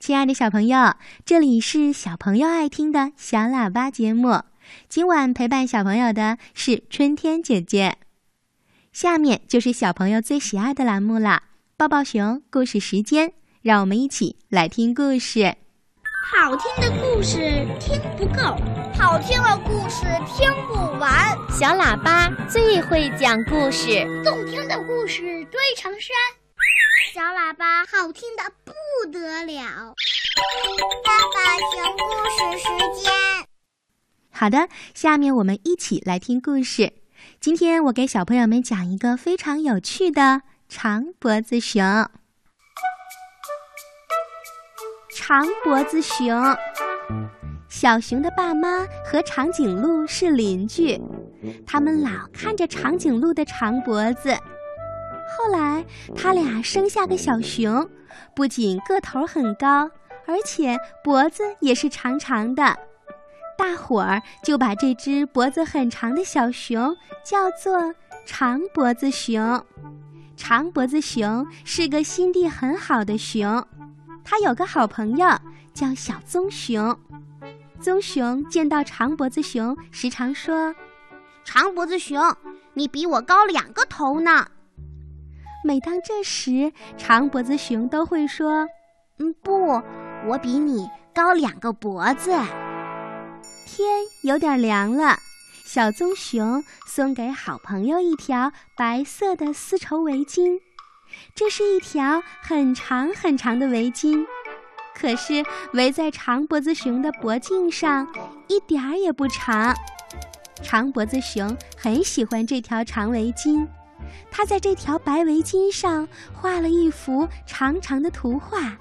亲爱的小朋友，这里是小朋友爱听的小喇叭节目。今晚陪伴小朋友的是春天姐姐。下面就是小朋友最喜爱的栏目了——抱抱熊故事时间。让我们一起来听故事。好听的故事听不够，好听的故事听不完。小喇叭最会讲故事，动听的故事堆成山。小喇叭好听的不得了。爸爸熊故事时间。好的，下面我们一起来听故事。今天我给小朋友们讲一个非常有趣的长脖子熊。长脖子熊，小熊的爸妈和长颈鹿是邻居，他们老看着长颈鹿的长脖子。后来，他俩生下个小熊，不仅个头很高，而且脖子也是长长的。大伙儿就把这只脖子很长的小熊叫做长脖子熊。长脖子熊是个心地很好的熊，它有个好朋友叫小棕熊。棕熊见到长脖子熊，时常说：“长脖子熊，你比我高两个头呢。”每当这时，长脖子熊都会说：“嗯，不，我比你高两个脖子。”天有点凉了，小棕熊送给好朋友一条白色的丝绸围巾。这是一条很长很长的围巾，可是围在长脖子熊的脖颈上，一点儿也不长。长脖子熊很喜欢这条长围巾。他在这条白围巾上画了一幅长长的图画，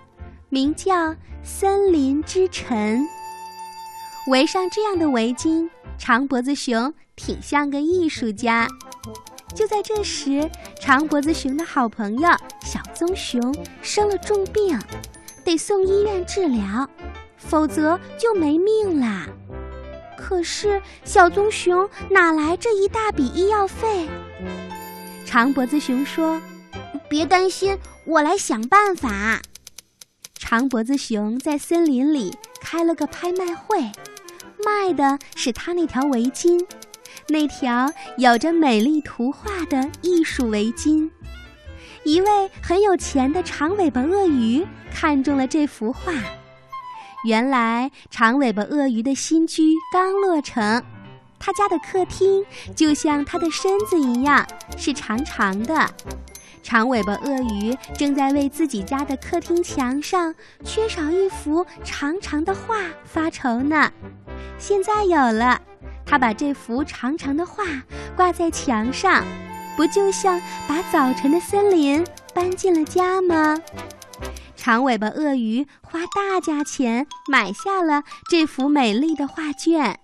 名叫《森林之城》。围上这样的围巾，长脖子熊挺像个艺术家。就在这时，长脖子熊的好朋友小棕熊生了重病，得送医院治疗，否则就没命啦。可是小棕熊哪来这一大笔医药费？长脖子熊说：“别担心，我来想办法。”长脖子熊在森林里开了个拍卖会，卖的是他那条围巾，那条有着美丽图画的艺术围巾。一位很有钱的长尾巴鳄鱼看中了这幅画。原来，长尾巴鳄鱼的新居刚落成。他家的客厅就像他的身子一样，是长长的。长尾巴鳄鱼正在为自己家的客厅墙上缺少一幅长长的画发愁呢。现在有了，他把这幅长长的画挂在墙上，不就像把早晨的森林搬进了家吗？长尾巴鳄鱼花大价钱买下了这幅美丽的画卷。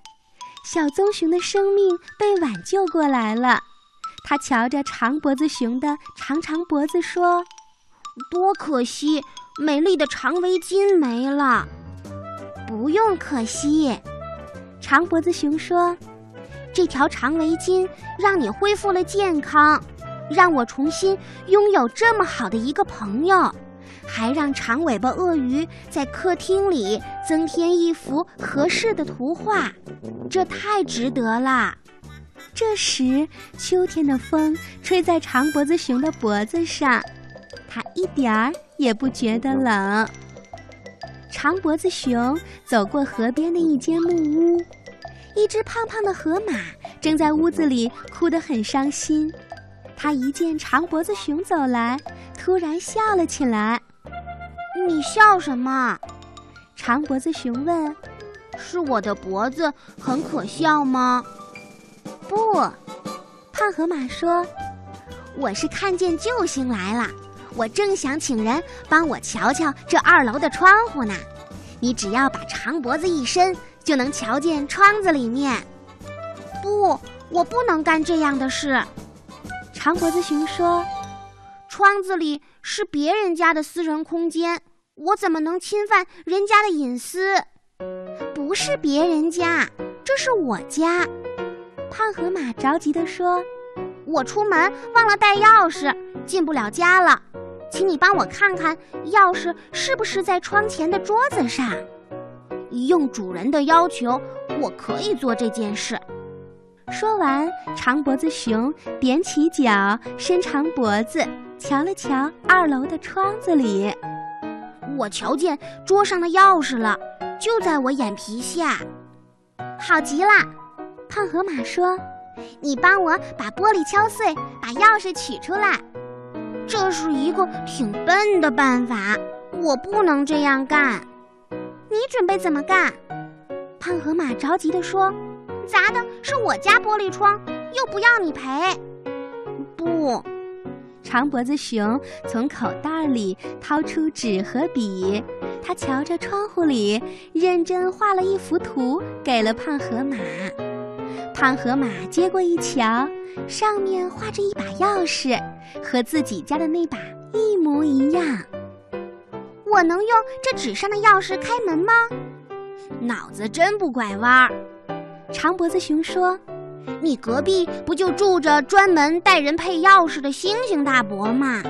小棕熊的生命被挽救过来了，他瞧着长脖子熊的长长脖子说：“多可惜，美丽的长围巾没了。”不用可惜，长脖子熊说：“这条长围巾让你恢复了健康，让我重新拥有这么好的一个朋友。”还让长尾巴鳄鱼在客厅里增添一幅合适的图画，这太值得了。这时，秋天的风吹在长脖子熊的脖子上，它一点儿也不觉得冷。长脖子熊走过河边的一间木屋，一只胖胖的河马正在屋子里哭得很伤心。它一见长脖子熊走来，突然笑了起来。你笑什么？长脖子熊问：“是我的脖子很可笑吗？”不，胖河马说：“我是看见救星来了，我正想请人帮我瞧瞧这二楼的窗户呢。你只要把长脖子一伸，就能瞧见窗子里面。”不，我不能干这样的事。长脖子熊说。窗子里是别人家的私人空间，我怎么能侵犯人家的隐私？不是别人家，这是我家。胖河马着急地说：“我出门忘了带钥匙，进不了家了。请你帮我看看钥匙是不是在窗前的桌子上。用主人的要求，我可以做这件事。说完，长脖子熊踮起脚，伸长脖子，瞧了瞧二楼的窗子里。我瞧见桌上的钥匙了，就在我眼皮下。好极了，胖河马说：“你帮我把玻璃敲碎，把钥匙取出来。这是一个挺笨的办法，我不能这样干。你准备怎么干？”胖河马着急地说：“砸的是我家玻璃窗，又不要你赔。”不。长脖子熊从口袋里掏出纸和笔，他瞧着窗户里，认真画了一幅图，给了胖河马。胖河马接过一瞧，上面画着一把钥匙，和自己家的那把一模一样。我能用这纸上的钥匙开门吗？脑子真不拐弯儿。长脖子熊说。你隔壁不就住着专门带人配钥匙的星星大伯吗？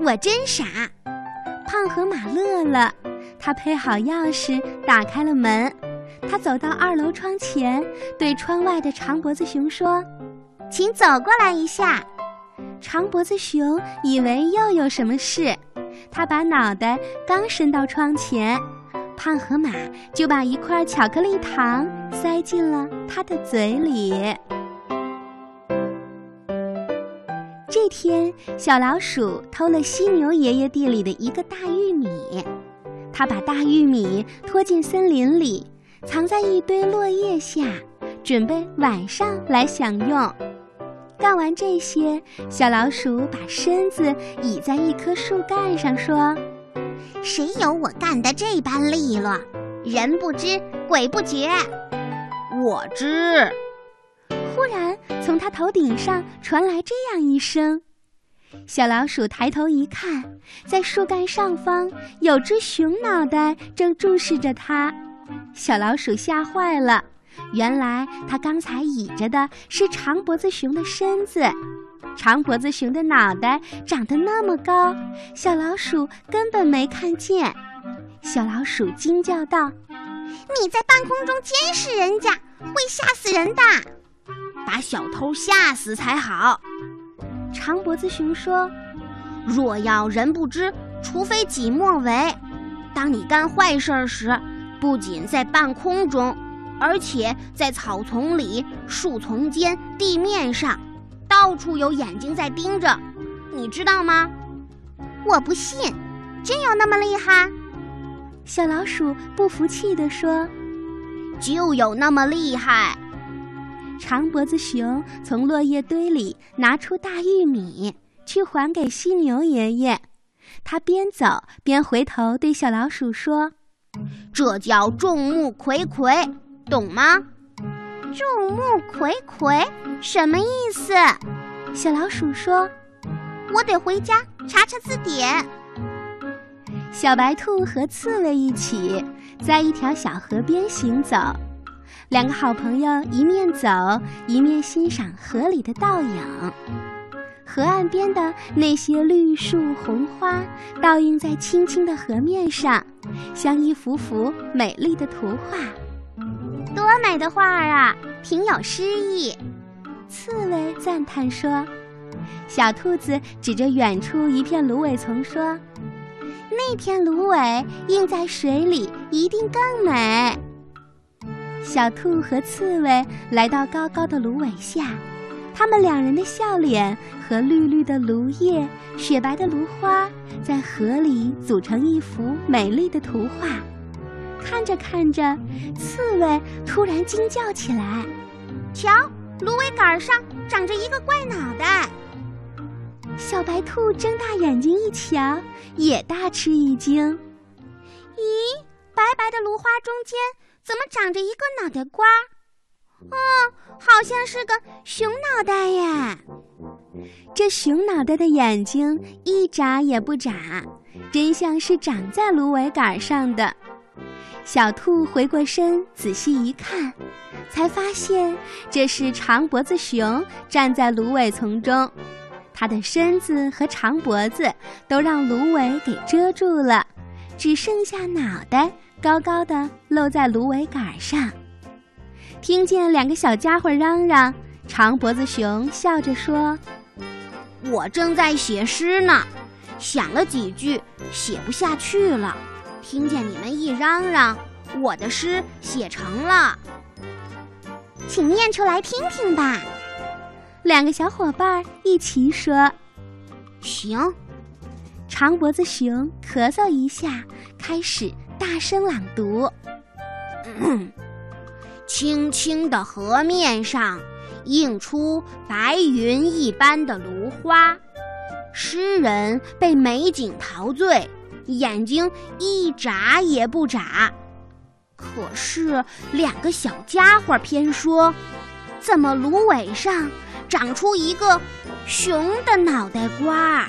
我真傻。胖河马乐了，他配好钥匙，打开了门。他走到二楼窗前，对窗外的长脖子熊说：“请走过来一下。”长脖子熊以为又有什么事，他把脑袋刚伸到窗前。胖河马就把一块巧克力糖塞进了他的嘴里。这天，小老鼠偷了犀牛爷爷地里的一个大玉米，它把大玉米拖进森林里，藏在一堆落叶下，准备晚上来享用。干完这些，小老鼠把身子倚在一棵树干上，说。谁有我干的这般利落？人不知，鬼不觉。我知。忽然，从他头顶上传来这样一声。小老鼠抬头一看，在树干上方有只熊脑袋正注视着它。小老鼠吓坏了，原来它刚才倚着的是长脖子熊的身子。长脖子熊的脑袋长得那么高，小老鼠根本没看见。小老鼠惊叫道：“你在半空中监视人家，会吓死人的！把小偷吓死才好。”长脖子熊说：“若要人不知，除非己莫为。当你干坏事时，不仅在半空中，而且在草丛里、树丛间、地面上。”到处有眼睛在盯着，你知道吗？我不信，真有那么厉害？小老鼠不服气地说：“就有那么厉害。”长脖子熊从落叶堆里拿出大玉米，去还给犀牛爷爷。他边走边回头对小老鼠说：“这叫众目睽睽，懂吗？”众目睽睽什么意思？小老鼠说：“我得回家查查字典。”小白兔和刺猬一起在一条小河边行走，两个好朋友一面走一面欣赏河里的倒影。河岸边的那些绿树红花倒映在清清的河面上，像一幅幅美丽的图画。多美的画儿啊，挺有诗意。刺猬赞叹说：“小兔子指着远处一片芦苇丛说，那片芦苇映在水里一定更美。”小兔和刺猬来到高高的芦苇下，他们两人的笑脸和绿绿的芦叶、雪白的芦花，在河里组成一幅美丽的图画。看着看着，刺猬突然惊叫起来：“瞧，芦苇杆上长着一个怪脑袋！”小白兔睁大眼睛一瞧，也大吃一惊：“咦，白白的芦花中间怎么长着一个脑袋瓜？哦，好像是个熊脑袋呀！这熊脑袋的眼睛一眨也不眨，真像是长在芦苇杆上的。”小兔回过身，仔细一看，才发现这是长脖子熊站在芦苇丛中。它的身子和长脖子都让芦苇给遮住了，只剩下脑袋高高的露在芦苇杆上。听见两个小家伙嚷嚷，长脖子熊笑着说：“我正在写诗呢，想了几句，写不下去了。听见你们一嚷嚷，我的诗写成了，请念出来听听吧。”两个小伙伴一起说：“行。”长脖子熊咳嗽一下，开始大声朗读。青青的河面上，映出白云一般的芦花。诗人被美景陶醉，眼睛一眨也不眨。可是两个小家伙偏说：“怎么芦苇上长出一个熊的脑袋瓜？”